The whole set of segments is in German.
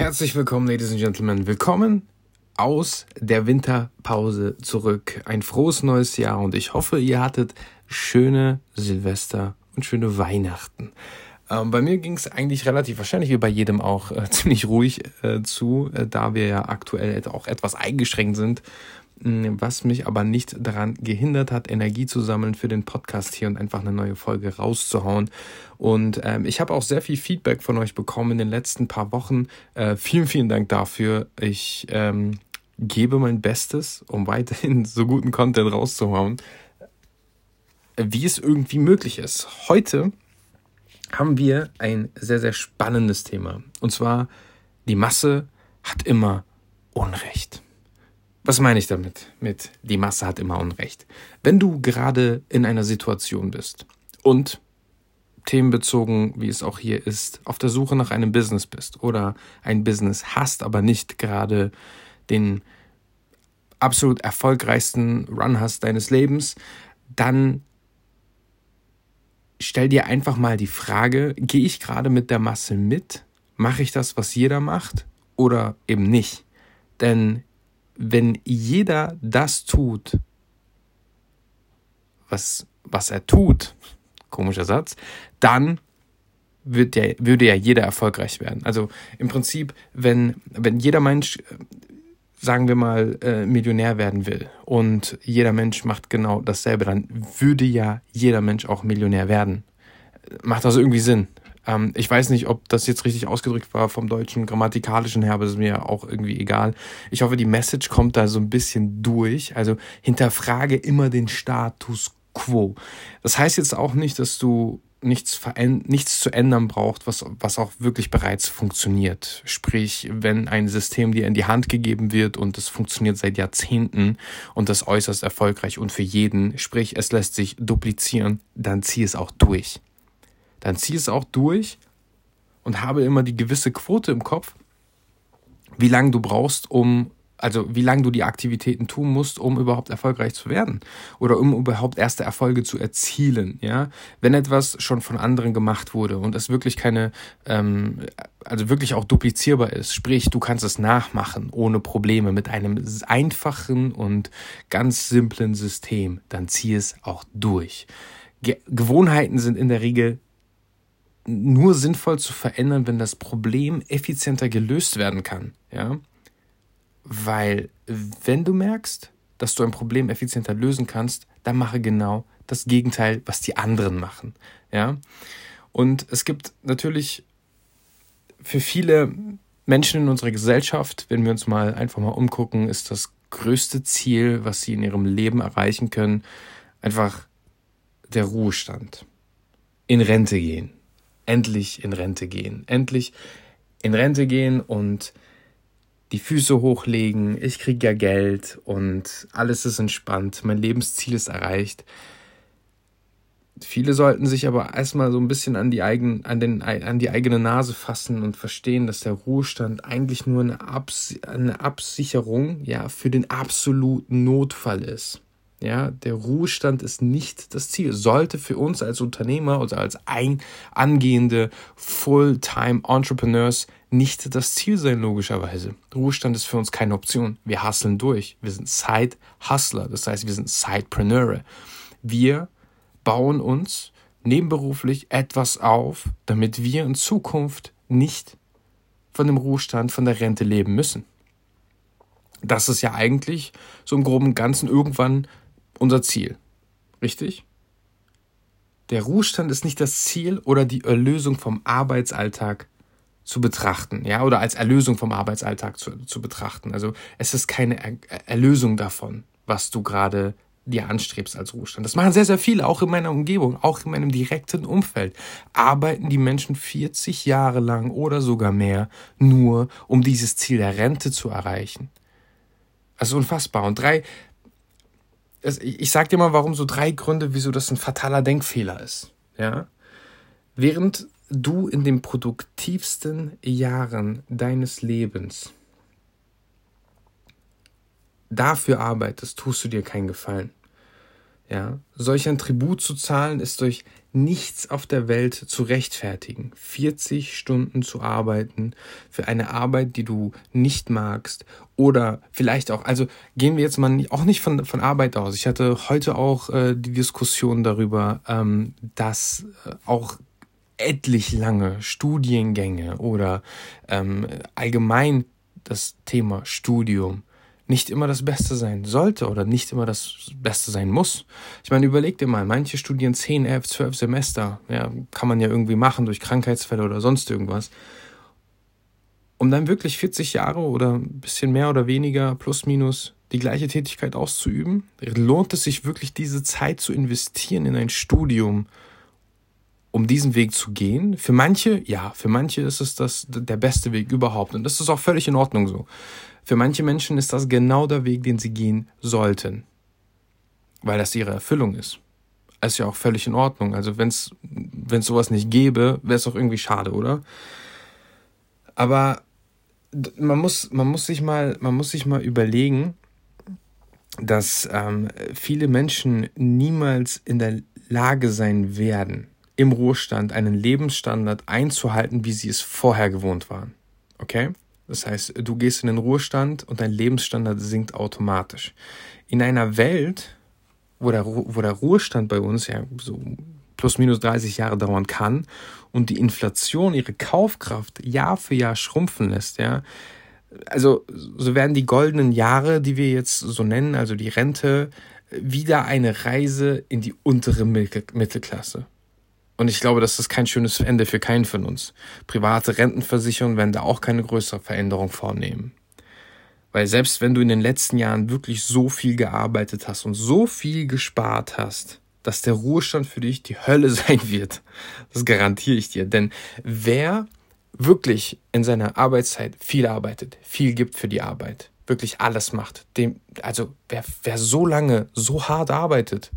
Herzlich willkommen, Ladies and Gentlemen. Willkommen aus der Winterpause zurück. Ein frohes neues Jahr und ich hoffe, ihr hattet schöne Silvester und schöne Weihnachten. Ähm, bei mir ging es eigentlich relativ wahrscheinlich wie bei jedem auch äh, ziemlich ruhig äh, zu, äh, da wir ja aktuell auch etwas eingeschränkt sind was mich aber nicht daran gehindert hat, Energie zu sammeln für den Podcast hier und einfach eine neue Folge rauszuhauen. Und ähm, ich habe auch sehr viel Feedback von euch bekommen in den letzten paar Wochen. Äh, vielen, vielen Dank dafür. Ich ähm, gebe mein Bestes, um weiterhin so guten Content rauszuhauen, wie es irgendwie möglich ist. Heute haben wir ein sehr, sehr spannendes Thema. Und zwar, die Masse hat immer Unrecht. Was meine ich damit? Mit die Masse hat immer Unrecht. Wenn du gerade in einer Situation bist und themenbezogen, wie es auch hier ist, auf der Suche nach einem Business bist oder ein Business hast, aber nicht gerade den absolut erfolgreichsten Run hast deines Lebens, dann stell dir einfach mal die Frage, gehe ich gerade mit der Masse mit? Mache ich das, was jeder macht oder eben nicht? Denn wenn jeder das tut, was, was er tut, komischer Satz, dann wird der, würde ja jeder erfolgreich werden. Also im Prinzip, wenn, wenn jeder Mensch, sagen wir mal, äh, Millionär werden will und jeder Mensch macht genau dasselbe, dann würde ja jeder Mensch auch Millionär werden. Macht das irgendwie Sinn? Ähm, ich weiß nicht, ob das jetzt richtig ausgedrückt war vom deutschen grammatikalischen her, aber das ist mir auch irgendwie egal. Ich hoffe, die Message kommt da so ein bisschen durch. Also hinterfrage immer den Status quo. Das heißt jetzt auch nicht, dass du nichts, nichts zu ändern braucht, was, was auch wirklich bereits funktioniert. Sprich, wenn ein System dir in die Hand gegeben wird und es funktioniert seit Jahrzehnten und das äußerst erfolgreich und für jeden, sprich, es lässt sich duplizieren, dann zieh es auch durch dann zieh es auch durch und habe immer die gewisse Quote im Kopf, wie lange du brauchst, um, also wie lange du die Aktivitäten tun musst, um überhaupt erfolgreich zu werden oder um überhaupt erste Erfolge zu erzielen. Ja, wenn etwas schon von anderen gemacht wurde und es wirklich keine, ähm, also wirklich auch duplizierbar ist, sprich, du kannst es nachmachen ohne Probleme mit einem einfachen und ganz simplen System, dann zieh es auch durch. Ge Gewohnheiten sind in der Regel nur sinnvoll zu verändern, wenn das Problem effizienter gelöst werden kann, ja? Weil wenn du merkst, dass du ein Problem effizienter lösen kannst, dann mache genau das Gegenteil, was die anderen machen, ja? Und es gibt natürlich für viele Menschen in unserer Gesellschaft, wenn wir uns mal einfach mal umgucken, ist das größte Ziel, was sie in ihrem Leben erreichen können, einfach der Ruhestand. In Rente gehen endlich in Rente gehen. Endlich in Rente gehen und die Füße hochlegen, ich kriege ja Geld und alles ist entspannt, mein Lebensziel ist erreicht. Viele sollten sich aber erstmal so ein bisschen an die, eigen, an, den, an die eigene Nase fassen und verstehen, dass der Ruhestand eigentlich nur eine, Abs eine Absicherung ja, für den absoluten Notfall ist. Ja, der Ruhestand ist nicht das Ziel. Sollte für uns als Unternehmer oder als ein angehende Fulltime Entrepreneurs nicht das Ziel sein, logischerweise. Ruhestand ist für uns keine Option. Wir hustlen durch. Wir sind Side-Hustler. Das heißt, wir sind Sidepreneure. Wir bauen uns nebenberuflich etwas auf, damit wir in Zukunft nicht von dem Ruhestand, von der Rente leben müssen. Das ist ja eigentlich so im groben Ganzen irgendwann unser Ziel. Richtig? Der Ruhestand ist nicht das Ziel oder die Erlösung vom Arbeitsalltag zu betrachten, ja, oder als Erlösung vom Arbeitsalltag zu, zu betrachten. Also es ist keine er Erlösung davon, was du gerade dir anstrebst als Ruhestand. Das machen sehr, sehr viele, auch in meiner Umgebung, auch in meinem direkten Umfeld. Arbeiten die Menschen 40 Jahre lang oder sogar mehr nur, um dieses Ziel der Rente zu erreichen. Also unfassbar. Und drei, ich sag dir mal, warum so drei Gründe, wieso das ein fataler Denkfehler ist. Ja? Während du in den produktivsten Jahren deines Lebens dafür arbeitest, tust du dir keinen Gefallen. Ja, solch ein Tribut zu zahlen ist durch nichts auf der Welt zu rechtfertigen, 40 Stunden zu arbeiten für eine Arbeit, die du nicht magst oder vielleicht auch, also gehen wir jetzt mal auch nicht von, von Arbeit aus. Ich hatte heute auch äh, die Diskussion darüber, ähm, dass äh, auch etlich lange Studiengänge oder ähm, allgemein das Thema Studium nicht immer das Beste sein sollte oder nicht immer das Beste sein muss. Ich meine, überleg dir mal, manche studieren 10, 11, 12 Semester. Ja, kann man ja irgendwie machen durch Krankheitsfälle oder sonst irgendwas. Um dann wirklich 40 Jahre oder ein bisschen mehr oder weniger, plus minus, die gleiche Tätigkeit auszuüben, lohnt es sich wirklich, diese Zeit zu investieren in ein Studium, um diesen Weg zu gehen. Für manche, ja, für manche ist es das der beste Weg überhaupt. Und das ist auch völlig in Ordnung so. Für manche Menschen ist das genau der Weg, den sie gehen sollten, weil das ihre Erfüllung ist. Ist ja auch völlig in Ordnung. Also wenn es sowas nicht gäbe, wäre es auch irgendwie schade, oder? Aber man muss man muss sich mal man muss sich mal überlegen, dass ähm, viele Menschen niemals in der Lage sein werden, im Ruhestand einen Lebensstandard einzuhalten, wie sie es vorher gewohnt waren. Okay? Das heißt, du gehst in den Ruhestand und dein Lebensstandard sinkt automatisch. In einer Welt, wo der, wo der Ruhestand bei uns ja so plus minus 30 Jahre dauern kann und die Inflation ihre Kaufkraft Jahr für Jahr schrumpfen lässt, ja, also so werden die goldenen Jahre, die wir jetzt so nennen, also die Rente, wieder eine Reise in die untere Mittelklasse. Und ich glaube, das ist kein schönes Ende für keinen von uns. Private Rentenversicherungen werden da auch keine größere Veränderung vornehmen. Weil selbst wenn du in den letzten Jahren wirklich so viel gearbeitet hast und so viel gespart hast, dass der Ruhestand für dich die Hölle sein wird, das garantiere ich dir. Denn wer wirklich in seiner Arbeitszeit viel arbeitet, viel gibt für die Arbeit, wirklich alles macht, dem, also wer, wer so lange so hart arbeitet,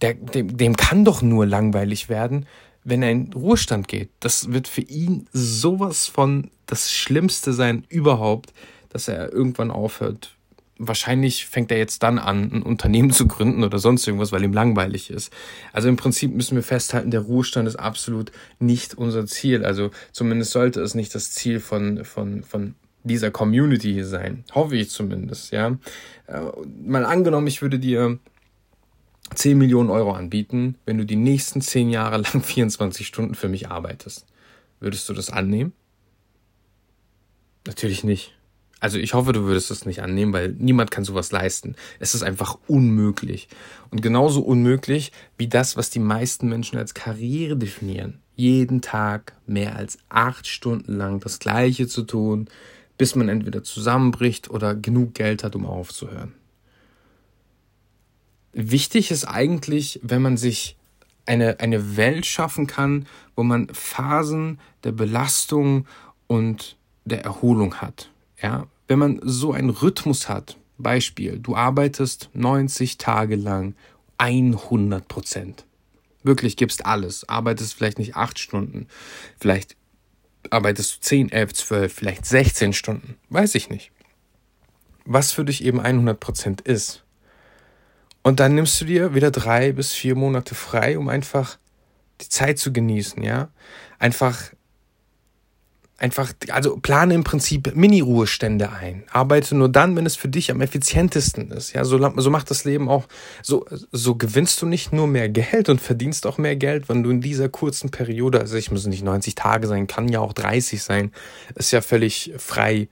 der, dem, dem kann doch nur langweilig werden, wenn er in Ruhestand geht. Das wird für ihn sowas von das Schlimmste sein überhaupt, dass er irgendwann aufhört. Wahrscheinlich fängt er jetzt dann an, ein Unternehmen zu gründen oder sonst irgendwas, weil ihm langweilig ist. Also im Prinzip müssen wir festhalten, der Ruhestand ist absolut nicht unser Ziel. Also zumindest sollte es nicht das Ziel von, von, von dieser Community hier sein. Hoffe ich zumindest, ja. Äh, mal angenommen, ich würde dir 10 Millionen Euro anbieten, wenn du die nächsten 10 Jahre lang 24 Stunden für mich arbeitest. Würdest du das annehmen? Natürlich nicht. Also ich hoffe, du würdest das nicht annehmen, weil niemand kann sowas leisten. Es ist einfach unmöglich. Und genauso unmöglich wie das, was die meisten Menschen als Karriere definieren. Jeden Tag mehr als acht Stunden lang das Gleiche zu tun, bis man entweder zusammenbricht oder genug Geld hat, um aufzuhören. Wichtig ist eigentlich, wenn man sich eine, eine Welt schaffen kann, wo man Phasen der Belastung und der Erholung hat. Ja, wenn man so einen Rhythmus hat, Beispiel, du arbeitest 90 Tage lang 100 Prozent. Wirklich gibst alles. Arbeitest vielleicht nicht 8 Stunden. Vielleicht arbeitest du 10, 11, 12, vielleicht 16 Stunden. Weiß ich nicht. Was für dich eben 100 Prozent ist. Und dann nimmst du dir wieder drei bis vier Monate frei, um einfach die Zeit zu genießen, ja. Einfach, einfach, also plane im Prinzip Mini-Ruhestände ein. Arbeite nur dann, wenn es für dich am effizientesten ist, ja. So, so macht das Leben auch, so, so gewinnst du nicht nur mehr Geld und verdienst auch mehr Geld, wenn du in dieser kurzen Periode, also ich muss nicht 90 Tage sein, kann ja auch 30 sein, ist ja völlig frei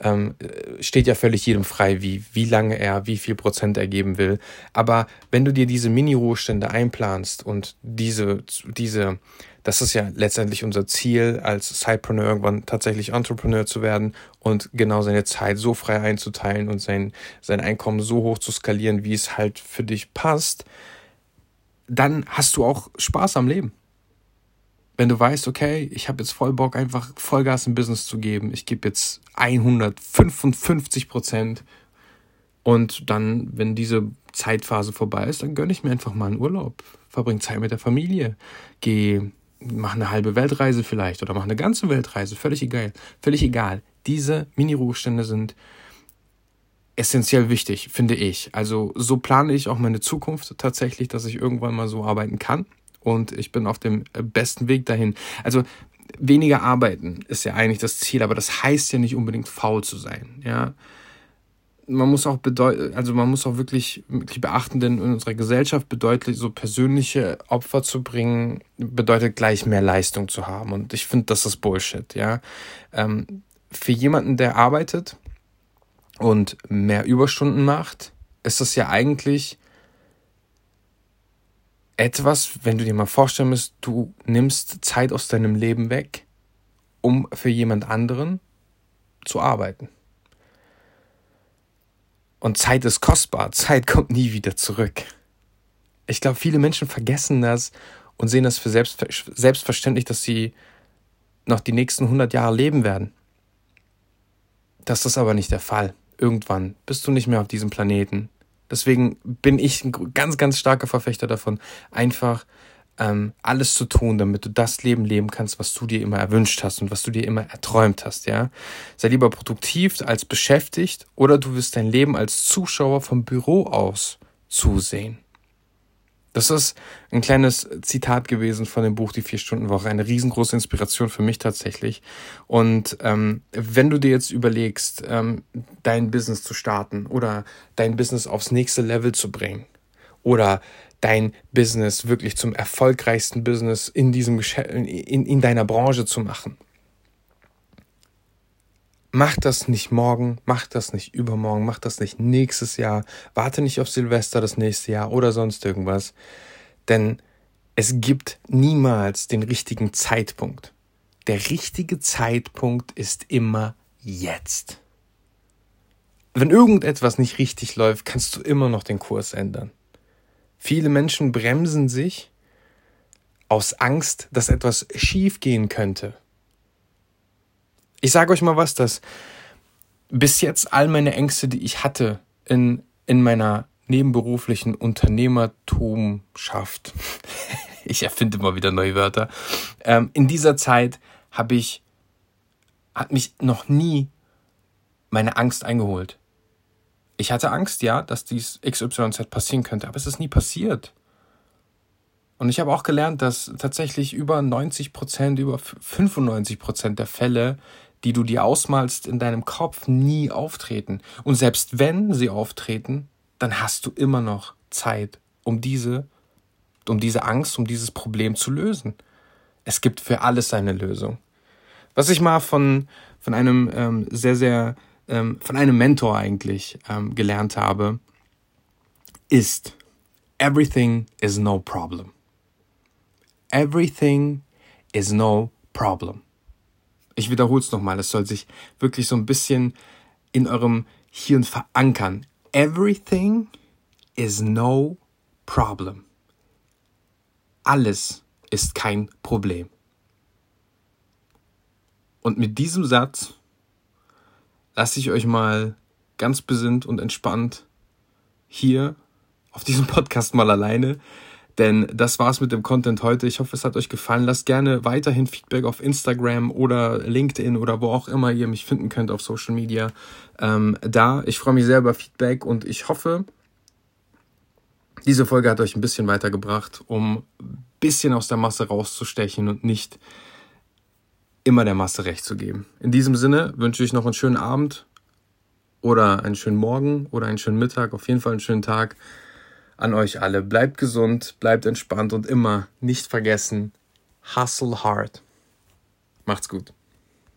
ähm, steht ja völlig jedem frei, wie, wie lange er, wie viel Prozent er geben will. Aber wenn du dir diese Mini-Ruhestände einplanst und diese, diese, das ist ja letztendlich unser Ziel, als Sidepreneur irgendwann tatsächlich Entrepreneur zu werden und genau seine Zeit so frei einzuteilen und sein, sein Einkommen so hoch zu skalieren, wie es halt für dich passt, dann hast du auch Spaß am Leben wenn du weißt, okay, ich habe jetzt voll Bock, einfach Vollgas im Business zu geben, ich gebe jetzt 155 Prozent und dann, wenn diese Zeitphase vorbei ist, dann gönne ich mir einfach mal einen Urlaub, verbring Zeit mit der Familie, geh, mach eine halbe Weltreise vielleicht oder mach eine ganze Weltreise, völlig egal, völlig egal. Diese Mini-Ruhestände sind essentiell wichtig, finde ich. Also so plane ich auch meine Zukunft tatsächlich, dass ich irgendwann mal so arbeiten kann. Und ich bin auf dem besten Weg dahin. Also weniger arbeiten ist ja eigentlich das Ziel, aber das heißt ja nicht unbedingt faul zu sein. Ja, man muss auch bedeuten, also man muss auch wirklich, wirklich beachten, denn in unserer Gesellschaft bedeutet so persönliche Opfer zu bringen, bedeutet gleich mehr Leistung zu haben. Und ich finde, das ist Bullshit, ja. Ähm, für jemanden, der arbeitet und mehr Überstunden macht, ist das ja eigentlich etwas, wenn du dir mal vorstellen musst, du nimmst Zeit aus deinem Leben weg, um für jemand anderen zu arbeiten. Und Zeit ist kostbar. Zeit kommt nie wieder zurück. Ich glaube, viele Menschen vergessen das und sehen das für selbstverständlich, dass sie noch die nächsten 100 Jahre leben werden. Das ist aber nicht der Fall. Irgendwann bist du nicht mehr auf diesem Planeten. Deswegen bin ich ein ganz, ganz starker Verfechter davon, einfach ähm, alles zu tun, damit du das Leben leben kannst, was du dir immer erwünscht hast und was du dir immer erträumt hast, ja. Sei lieber produktiv als beschäftigt oder du wirst dein Leben als Zuschauer vom Büro aus zusehen. Das ist ein kleines Zitat gewesen von dem Buch Die Vier-Stunden-Woche. Eine riesengroße Inspiration für mich tatsächlich. Und ähm, wenn du dir jetzt überlegst, ähm, dein Business zu starten oder dein Business aufs nächste Level zu bringen oder dein Business wirklich zum erfolgreichsten Business in diesem in, in deiner Branche zu machen. Mach das nicht morgen, mach das nicht übermorgen, mach das nicht nächstes Jahr, warte nicht auf Silvester das nächste Jahr oder sonst irgendwas, denn es gibt niemals den richtigen Zeitpunkt. Der richtige Zeitpunkt ist immer jetzt. Wenn irgendetwas nicht richtig läuft, kannst du immer noch den Kurs ändern. Viele Menschen bremsen sich aus Angst, dass etwas schief gehen könnte. Ich sage euch mal was, dass bis jetzt all meine Ängste, die ich hatte in, in meiner nebenberuflichen Unternehmertumschaft, ich erfinde immer wieder neue Wörter, ähm, in dieser Zeit habe ich, hat mich noch nie meine Angst eingeholt. Ich hatte Angst, ja, dass dies XYZ passieren könnte, aber es ist nie passiert. Und ich habe auch gelernt, dass tatsächlich über 90 Prozent, über 95 Prozent der Fälle, die du dir ausmalst in deinem Kopf, nie auftreten. Und selbst wenn sie auftreten, dann hast du immer noch Zeit, um diese, um diese Angst, um dieses Problem zu lösen. Es gibt für alles eine Lösung. Was ich mal von, von einem ähm, sehr, sehr ähm, von einem Mentor eigentlich ähm, gelernt habe, ist Everything is no problem. Everything is no problem. Ich wiederhole es nochmal, es soll sich wirklich so ein bisschen in eurem Hirn verankern. Everything is no problem. Alles ist kein Problem. Und mit diesem Satz lasse ich euch mal ganz besinnt und entspannt hier auf diesem Podcast mal alleine. Denn das war's mit dem Content heute. Ich hoffe, es hat euch gefallen. Lasst gerne weiterhin Feedback auf Instagram oder LinkedIn oder wo auch immer ihr mich finden könnt auf Social Media ähm, da. Ich freue mich sehr über Feedback und ich hoffe, diese Folge hat euch ein bisschen weitergebracht, um ein bisschen aus der Masse rauszustechen und nicht immer der Masse recht zu geben. In diesem Sinne wünsche ich noch einen schönen Abend oder einen schönen Morgen oder einen schönen Mittag, auf jeden Fall einen schönen Tag an euch alle. Bleibt gesund, bleibt entspannt und immer nicht vergessen, hustle hard. Macht's gut.